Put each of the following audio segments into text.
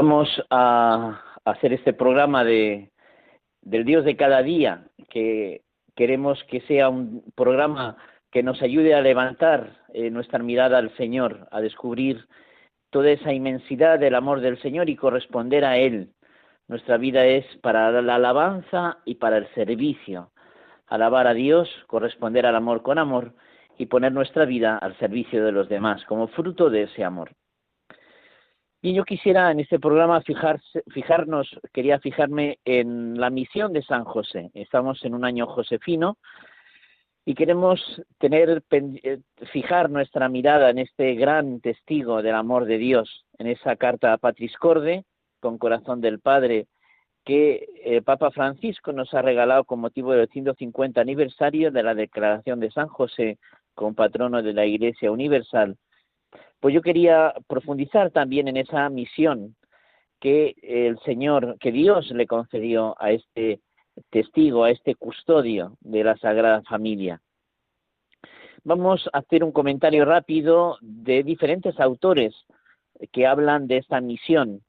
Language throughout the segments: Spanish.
Vamos a hacer este programa de, del Dios de cada día, que queremos que sea un programa que nos ayude a levantar eh, nuestra mirada al Señor, a descubrir toda esa inmensidad del amor del Señor y corresponder a Él. Nuestra vida es para la alabanza y para el servicio. Alabar a Dios, corresponder al amor con amor y poner nuestra vida al servicio de los demás como fruto de ese amor. Y yo quisiera en este programa fijarnos, quería fijarme en la misión de San José. Estamos en un año josefino y queremos tener, eh, fijar nuestra mirada en este gran testigo del amor de Dios, en esa carta a Corde, con corazón del Padre, que el eh, Papa Francisco nos ha regalado con motivo del 150 aniversario de la declaración de San José como patrono de la Iglesia Universal pues yo quería profundizar también en esa misión que el Señor, que Dios le concedió a este testigo, a este custodio de la Sagrada Familia. Vamos a hacer un comentario rápido de diferentes autores que hablan de esta misión.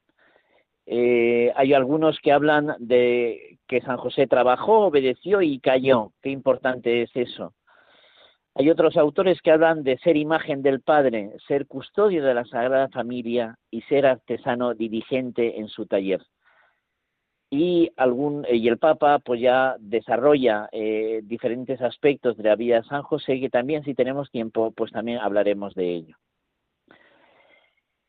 Eh, hay algunos que hablan de que San José trabajó, obedeció y cayó. Qué importante es eso. Hay otros autores que hablan de ser imagen del Padre, ser custodio de la Sagrada Familia y ser artesano dirigente en su taller. Y, el Papa pues ya desarrolla eh, diferentes aspectos de la vida de San José que también si tenemos tiempo pues también hablaremos de ello.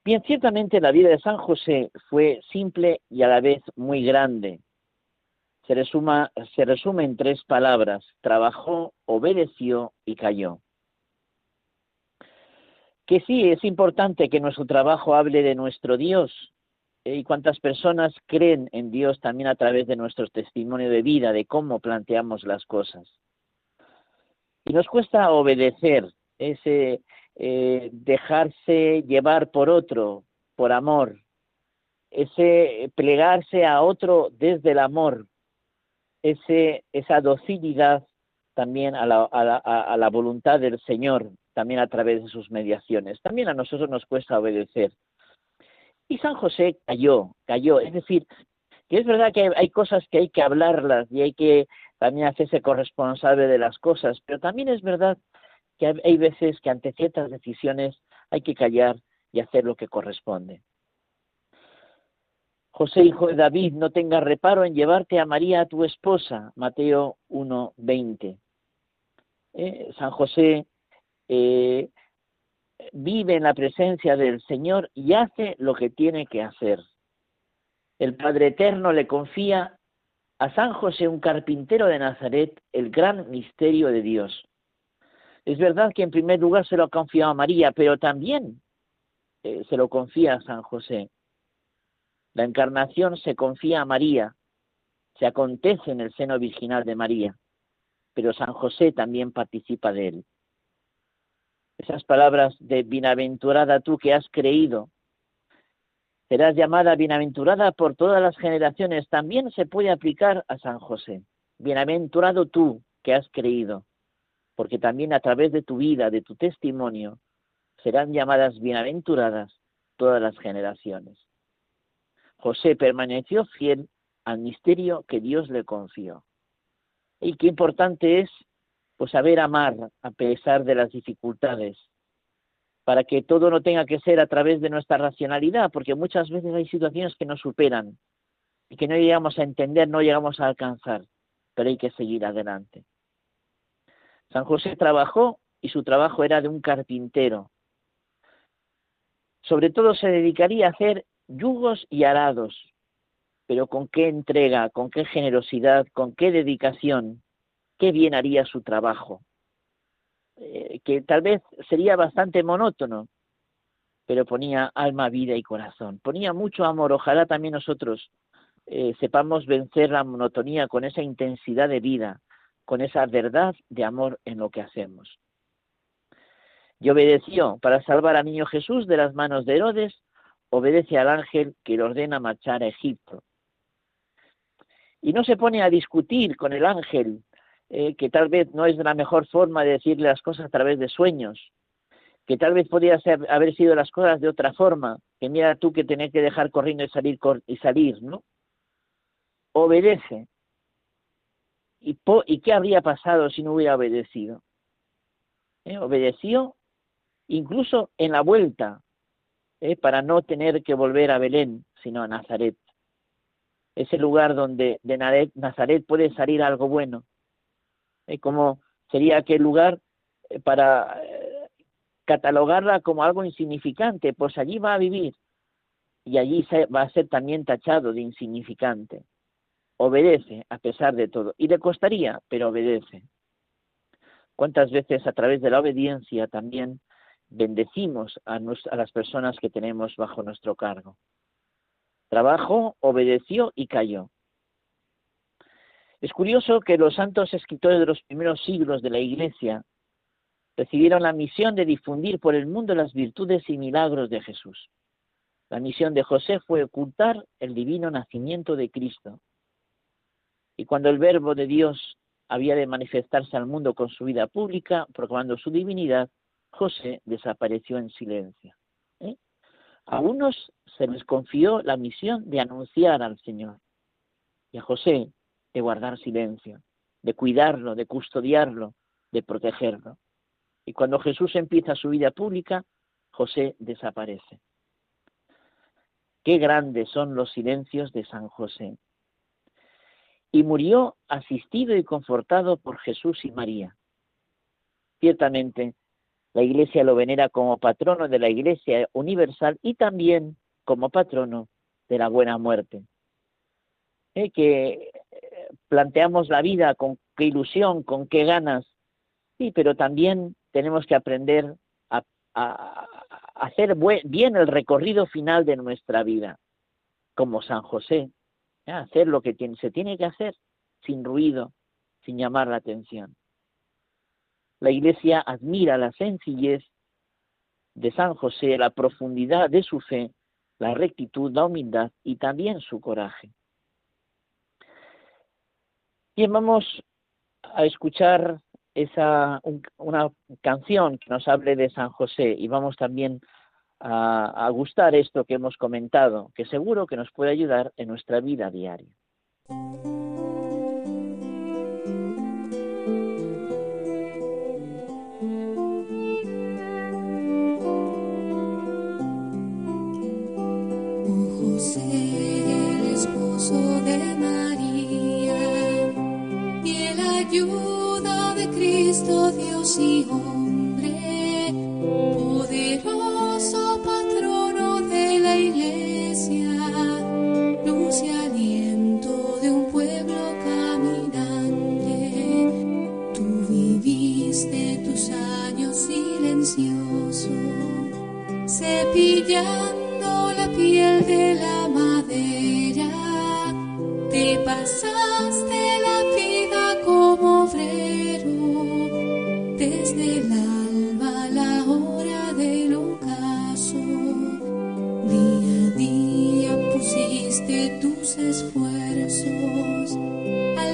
Bien, ciertamente la vida de San José fue simple y a la vez muy grande se, resume en tres palabras, trabajó, obedeció y cayó. Que sí, es importante que nuestro trabajo hable de nuestro Dios, eh, y cuántas personas creen en Dios también a través de nuestro testimonio de vida, de cómo planteamos las cosas. Y nos cuesta obedecer, ese eh, dejarse llevar por otro, por amor, ese plegarse a otro desde el amor, ese, esa docilidad también a la, a, la, voluntad del Señor, también a través de sus mediaciones. También a nosotros nos cuesta obedecer. Y San José cayó, cayó. Es decir, que es verdad que hay cosas que hay que hablarlas y hay que también hacerse corresponsable de las cosas, pero también es verdad que hay veces que ante ciertas decisiones hay que callar y hacer lo que corresponde. José, hijo de David, no tengas reparo en llevarte a María, tu esposa. Mateo 1.20. Eh, San José eh, vive en la presencia del Señor y hace lo que tiene que hacer. El Padre Eterno le confía a San José, un carpintero de Nazaret, el gran misterio de Dios. Es verdad que en primer lugar se lo ha confiado a María, pero también eh, se lo confía a San José. La encarnación se confía a María, se acontece en el seno virginal de María, pero San José también participa de él. Esas palabras de bienaventurada tú que has creído, serás llamada bienaventurada por todas las generaciones, también se puede aplicar a San José. Bienaventurado tú que has creído, porque también a través de tu vida, de tu testimonio, serán llamadas bienaventuradas todas las generaciones. José permaneció fiel al misterio que Dios le confió. Y qué importante es pues saber amar a pesar de las dificultades, para que todo no tenga que ser a través de nuestra racionalidad, porque muchas veces hay situaciones que nos superan y que no llegamos a entender, no llegamos a alcanzar, pero hay que seguir adelante. San José trabajó y su trabajo era de un carpintero. Sobre todo se dedicaría a hacer yugos y arados, pero con qué entrega, con qué generosidad, con qué dedicación, qué bien haría su trabajo, eh, que tal vez sería bastante monótono, pero ponía alma, vida y corazón. Ponía mucho amor. Ojalá también nosotros eh, sepamos vencer la monotonía con esa intensidad de vida, con esa verdad de amor en lo que hacemos. Y obedeció para salvar al niño Jesús de las manos de Herodes, obedece al ángel que le ordena marchar a Egipto. Y no se pone a discutir con el ángel, eh, que tal vez no es la mejor forma de decirle las cosas a través de sueños, que tal vez podría haber sido las cosas de otra forma, que mira tú que tenés que dejar corriendo y salir, y salir, ¿no? Obedece. ¿Y, ¿Y qué habría pasado si no hubiera obedecido? ¿Eh? Obedeció incluso en la vuelta, ¿eh? para no tener que volver a Belén, sino a Nazaret. Ese lugar donde de Nazaret puede salir algo bueno. ¿eh? Como sería aquel lugar eh, para catalogarla como algo insignificante, pues allí va a vivir y allí va a ser también tachado de insignificante. Obedece a pesar de todo. Y le costaría, pero obedece. ¿Cuántas veces a través de la obediencia también bendecimos a, las personas que tenemos bajo nuestro cargo. Trabajó, obedeció y cayó. Es curioso que los santos escritores de los primeros siglos de la Iglesia recibieron la misión de difundir por el mundo las virtudes y milagros de Jesús. La misión de José fue ocultar el divino nacimiento de Cristo. Y cuando el Verbo de Dios había de manifestarse al mundo con su vida pública, proclamando su divinidad, José desapareció en silencio. ¿eh? A unos se les confió la misión de anunciar al Señor y a José de guardar silencio, de cuidarlo, de custodiarlo, de protegerlo. Y cuando Jesús empieza su vida pública, José desaparece. Qué grandes son los silencios de San José. Y murió asistido y confortado por Jesús y María. Ciertamente, la Iglesia lo venera como patrono de la Iglesia universal y también como patrono de la buena muerte. Eh, que eh, planteamos la vida con qué ilusión, con qué ganas, sí, pero también tenemos que aprender a, hacer bien el recorrido final de nuestra vida, como San José, ¿eh? hacer lo que se tiene que hacer sin ruido, sin llamar la atención. La Iglesia admira la sencillez de San José, la profundidad de su fe, la rectitud, la humildad y también su coraje. Bien, vamos a escuchar esa, una canción que nos hable de San José y vamos también a, a gustar esto que hemos comentado, que seguro que nos puede ayudar en nuestra vida diaria. Dios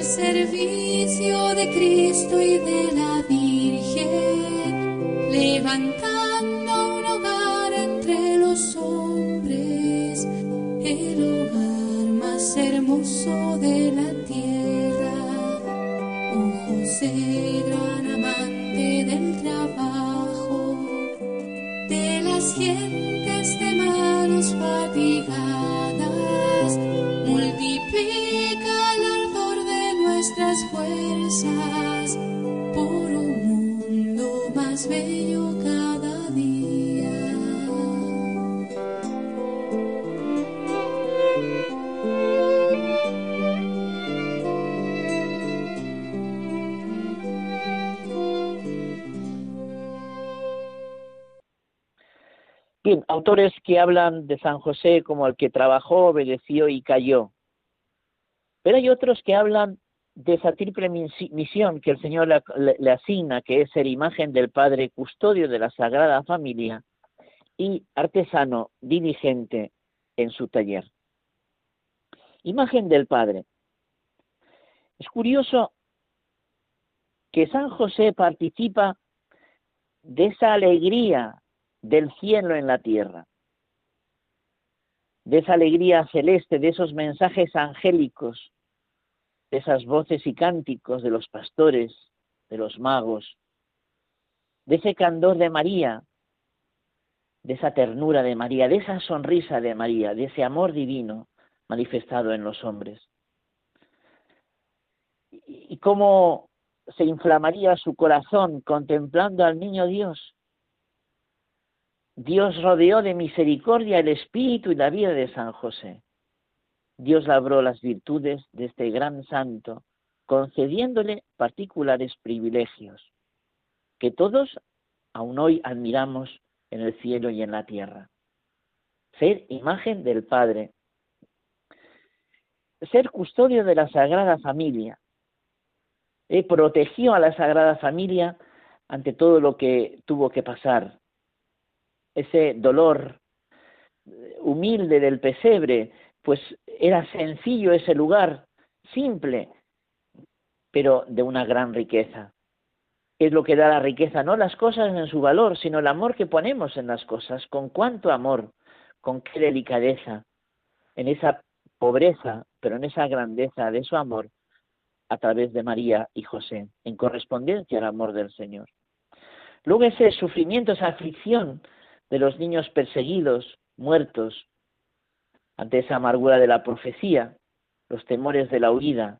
servicio de Cristo y de la Virgen, levantando un hogar entre los hombres, el hogar más hermoso de la tierra. Oh José, gran amante del trabajo, de las gentes de manos fatigadas, Autores que hablan de San José como el que trabajó, obedeció y cayó. Pero hay otros que hablan de esa triple misión que el Señor le, asigna, que es ser imagen del Padre, custodio de la Sagrada Familia y artesano dirigente en su taller. Imagen del Padre. Es curioso que San José participa de esa alegría del cielo en la tierra, de esa alegría celeste, de esos mensajes angélicos, de esas voces y cánticos de los pastores, de los magos, de ese candor de María, de esa ternura de María, de esa sonrisa de María, de ese amor divino manifestado en los hombres. Y cómo se inflamaría su corazón contemplando al niño Dios. Dios rodeó de misericordia el espíritu y la vida de San José. Dios labró las virtudes de este gran santo, concediéndole particulares privilegios, que todos aún hoy admiramos en el cielo y en la tierra. Ser imagen del Padre, ser custodio de la Sagrada Familia, protegió a la Sagrada Familia ante todo lo que tuvo que pasar. Ese dolor eh, humilde del pesebre, pues era sencillo ese lugar, simple, pero de una gran riqueza. Es lo que da la riqueza, no las cosas en su valor, sino el amor que ponemos en las cosas, con cuánto amor, con qué delicadeza, en esa pobreza, pero en esa grandeza de su amor, a través de María y José, en correspondencia al amor del Señor. Luego ese sufrimiento, esa aflicción de los niños perseguidos, muertos, ante esa amargura de la profecía, los temores de la huida,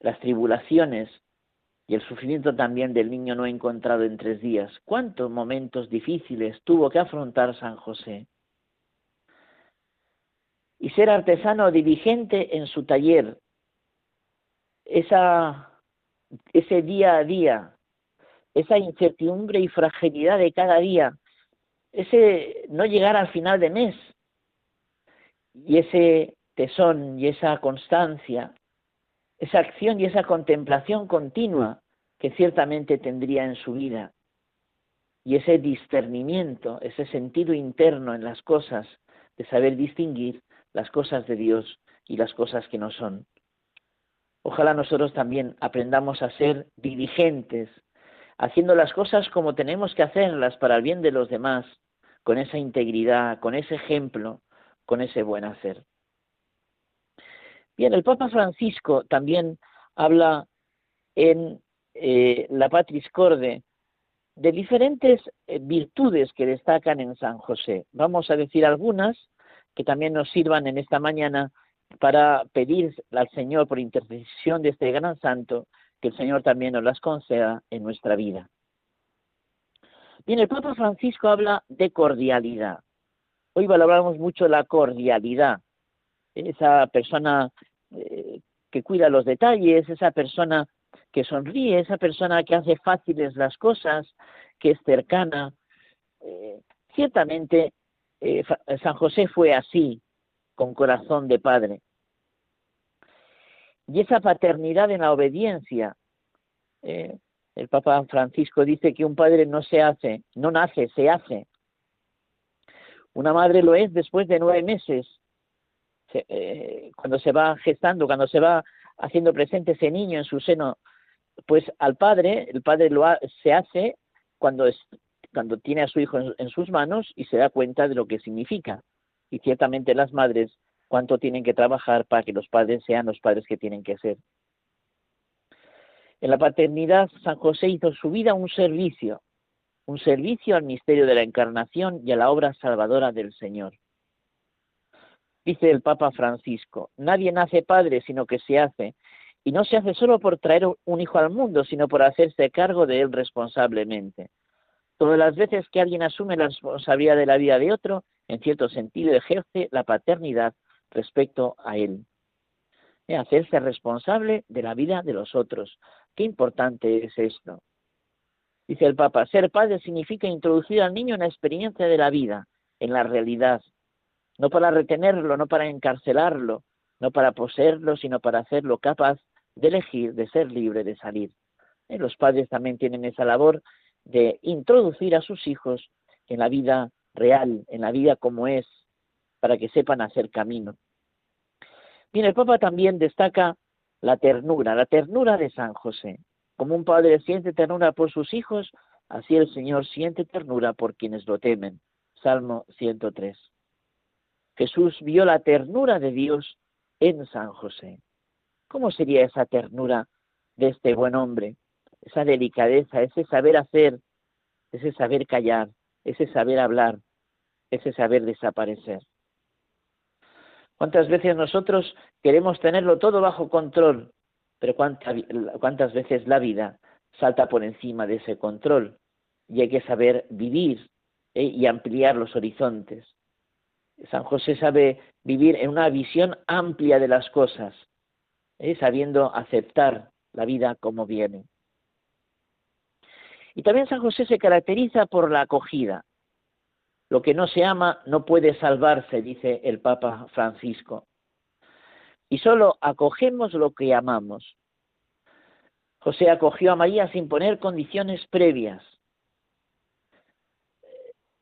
las tribulaciones y el sufrimiento también del niño no encontrado en tres días. ¿Cuántos momentos difíciles tuvo que afrontar San José? Y ser artesano dirigente en su taller, esa, ese día a día, esa incertidumbre y fragilidad de cada día, ese no llegar al final de mes y ese tesón y esa constancia, esa acción y esa contemplación continua que ciertamente tendría en su vida y ese discernimiento, ese sentido interno en las cosas, de saber distinguir las cosas de Dios y las cosas que no son. Ojalá nosotros también aprendamos a ser dirigentes, haciendo las cosas como tenemos que hacerlas para el bien de los demás, con esa integridad, con ese ejemplo, con ese buen hacer. Bien, el Papa Francisco también habla en eh, la Patris Corde de diferentes eh, virtudes que destacan en San José. Vamos a decir algunas que también nos sirvan en esta mañana para pedir al Señor por intercesión de este gran santo que el Señor también nos las conceda en nuestra vida. Bien, el Papa Francisco habla de cordialidad. Hoy valoramos mucho la cordialidad, esa persona eh, que cuida los detalles, esa persona que sonríe, esa persona que hace fáciles las cosas, que es cercana. Eh, ciertamente eh, San José fue así, con corazón de padre. Y esa paternidad en la obediencia. Eh, el Papa Francisco dice que un padre no se hace, no nace, se hace. Una madre lo es después de nueve meses, eh, cuando se va gestando, cuando se va haciendo presente ese niño en su seno, pues al padre, el padre lo se hace cuando, es, cuando tiene a su hijo en sus manos y se da cuenta de lo que significa y ciertamente las madres cuánto tienen que trabajar para que los padres sean los padres que tienen que ser. En la paternidad, San José hizo su vida un servicio, un servicio al misterio de la encarnación y a la obra salvadora del Señor. Dice el Papa Francisco, nadie nace padre sino que se hace, y no se hace solo por traer un hijo al mundo, sino por hacerse cargo de él responsablemente. Todas las veces que alguien asume la responsabilidad de la vida de otro, en cierto sentido ejerce la paternidad respecto a él. hacerse responsable de la vida de los otros. Qué importante es esto. Dice el Papa, ser padre significa introducir al niño en la experiencia de la vida, en la realidad, no para retenerlo, no para encarcelarlo, no para poseerlo, sino para hacerlo capaz de elegir, de ser libre, de salir. Eh, los padres también tienen esa labor de introducir a sus hijos en la vida real, en la vida como es, para que sepan hacer camino. Bien, el Papa también destaca la ternura, la ternura de San José. Como un padre siente ternura por sus hijos, así el Señor siente ternura por quienes lo temen. Salmo 103. Jesús vio la ternura de Dios en San José. ¿Cómo sería esa ternura de este buen hombre? Esa delicadeza, ese saber hacer, ese saber callar, ese saber hablar, ese saber desaparecer. ¿Cuántas veces nosotros queremos tenerlo todo bajo control? Pero cuántas veces la vida salta por encima de ese control y hay que saber vivir ¿eh? y ampliar los horizontes. San José sabe vivir en una visión amplia de las cosas, ¿eh? sabiendo aceptar la vida como viene. Y también San José se caracteriza por la acogida. Lo que no se ama no puede salvarse, dice el Papa Francisco. Y solo acogemos lo que amamos. José acogió a María sin poner condiciones previas.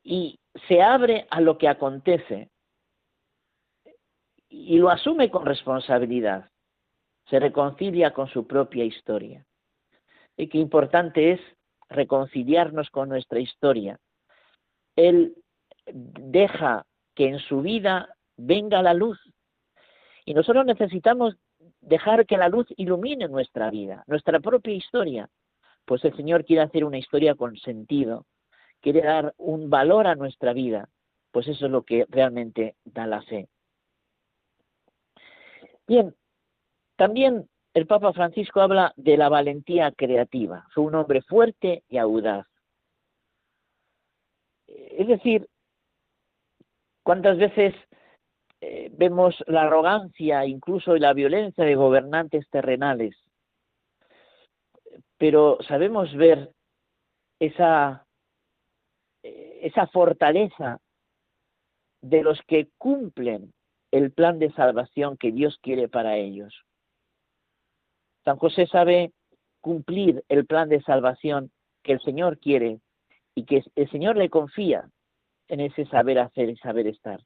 Y se abre a lo que acontece. Y lo asume con responsabilidad. Se reconcilia con su propia historia. Y qué importante es reconciliarnos con nuestra historia. Él deja que en su vida venga la luz. Y nosotros necesitamos dejar que la luz ilumine nuestra vida, nuestra propia historia. Pues el Señor quiere hacer una historia con sentido, quiere dar un valor a nuestra vida. Pues eso es lo que realmente da la fe. Bien, también el Papa Francisco habla de la valentía creativa. Fue un hombre fuerte y audaz. Es decir, ¿Cuántas veces eh, vemos la arrogancia, incluso la violencia de gobernantes terrenales? Pero sabemos ver esa, eh, esa fortaleza de los que cumplen el plan de salvación que Dios quiere para ellos. San José sabe cumplir el plan de salvación que el Señor quiere y que el Señor le confía en ese saber hacer y saber estar.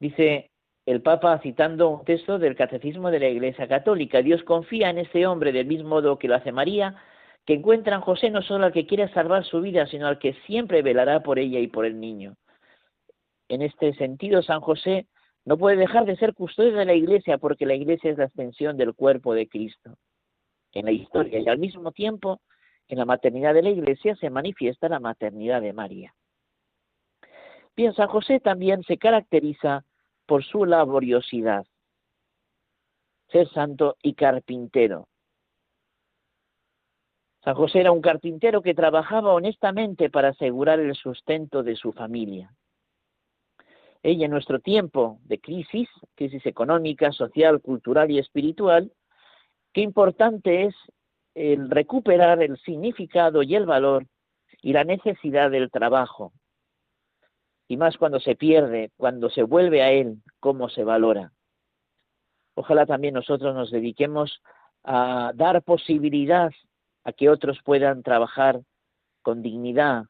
Dice el Papa citando un texto del Catecismo de la Iglesia Católica, Dios confía en ese hombre del mismo modo que lo hace María, que encuentra en José no solo al que quiere salvar su vida, sino al que siempre velará por ella y por el niño. En este sentido, San José no puede dejar de ser custodio de la Iglesia porque la Iglesia es la extensión del cuerpo de Cristo en la historia y al mismo tiempo en la maternidad de la Iglesia se manifiesta la maternidad de María. Bien, San José también se caracteriza por su laboriosidad, ser santo y carpintero. San José era un carpintero que trabajaba honestamente para asegurar el sustento de su familia. Ella en nuestro tiempo de crisis, crisis económica, social, cultural y espiritual, qué importante es el recuperar el significado y el valor y la necesidad del trabajo, y más cuando se pierde, cuando se vuelve a Él, cómo se valora. Ojalá también nosotros nos dediquemos a dar posibilidad a que otros puedan trabajar con dignidad,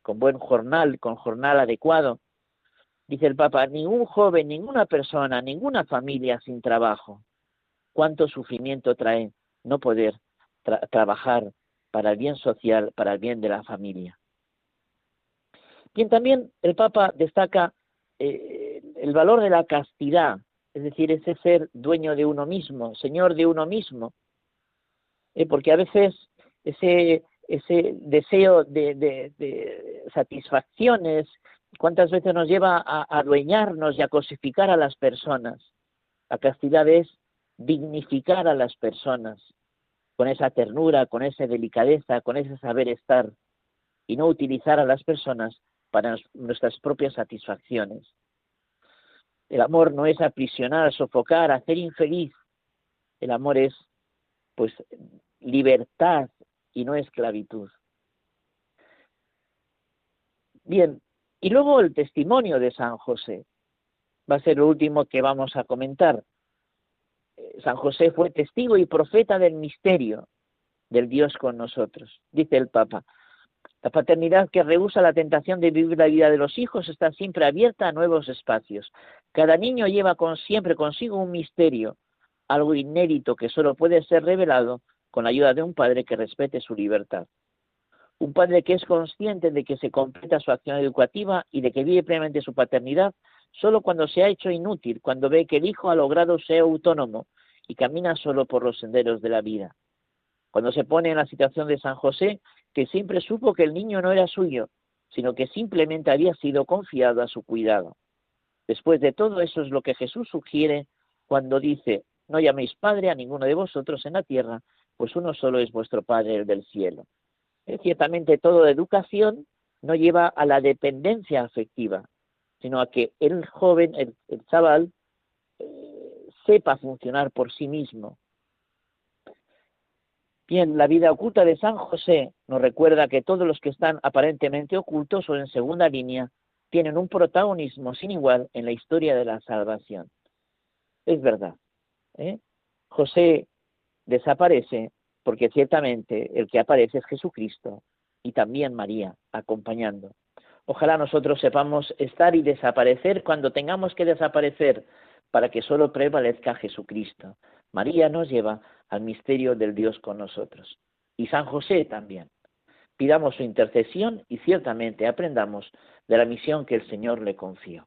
con buen jornal, con jornal adecuado. Dice el Papa, ningún joven, ninguna persona, ninguna familia sin trabajo. Cuánto sufrimiento trae no poder trabajar para el bien social, para el bien de la familia. Bien, también el Papa destaca eh, el valor de la castidad, es decir, ese ser dueño de uno mismo, señor de uno mismo, eh, porque a veces ese, ese deseo de, satisfacciones, cuántas veces nos lleva a adueñarnos y a cosificar a las personas. La castidad es dignificar a las personas con esa ternura, con esa delicadeza, con ese saber estar y no utilizar a las personas para nuestras propias satisfacciones. El amor no es aprisionar, sofocar, hacer infeliz. El amor es, pues, libertad y no esclavitud. Bien, Y luego el testimonio de San José. Va a ser lo último que vamos a comentar. Eh, San José fue testigo y profeta del misterio del Dios con nosotros, dice el Papa. La paternidad que rehúsa la tentación de vivir la vida de los hijos está siempre abierta a nuevos espacios. Cada niño lleva con, siempre consigo un misterio, algo inédito que solo puede ser revelado con la ayuda de un padre que respete su libertad. Un padre que es consciente de que se completa su acción educativa y de que vive plenamente su paternidad solo cuando se ha hecho inútil, cuando ve que el hijo ha logrado ser autónomo y camina solo por los senderos de la vida. Cuando se pone en la situación de San José, que siempre supo que el niño no era suyo, sino que simplemente había sido confiado a su cuidado. Después de todo eso es lo que Jesús sugiere cuando dice, no llaméis Padre a ninguno de vosotros en la tierra, pues uno solo es vuestro Padre, el del cielo. Eh, ciertamente todo educación no lleva a la dependencia afectiva, sino a que el joven, el, chaval, eh, sepa funcionar por sí mismo, Bien, la vida oculta de San José nos recuerda que todos los que están aparentemente ocultos o en segunda línea tienen un protagonismo sin igual en la historia de la salvación. Es verdad. ¿eh? José desaparece porque ciertamente el que aparece es Jesucristo y también María acompañando. Ojalá nosotros sepamos estar y desaparecer cuando tengamos que desaparecer para que solo prevalezca Jesucristo. María nos lleva al misterio del Dios con nosotros. Y San José también. Pidamos su intercesión y ciertamente aprendamos de la misión que el Señor le confió.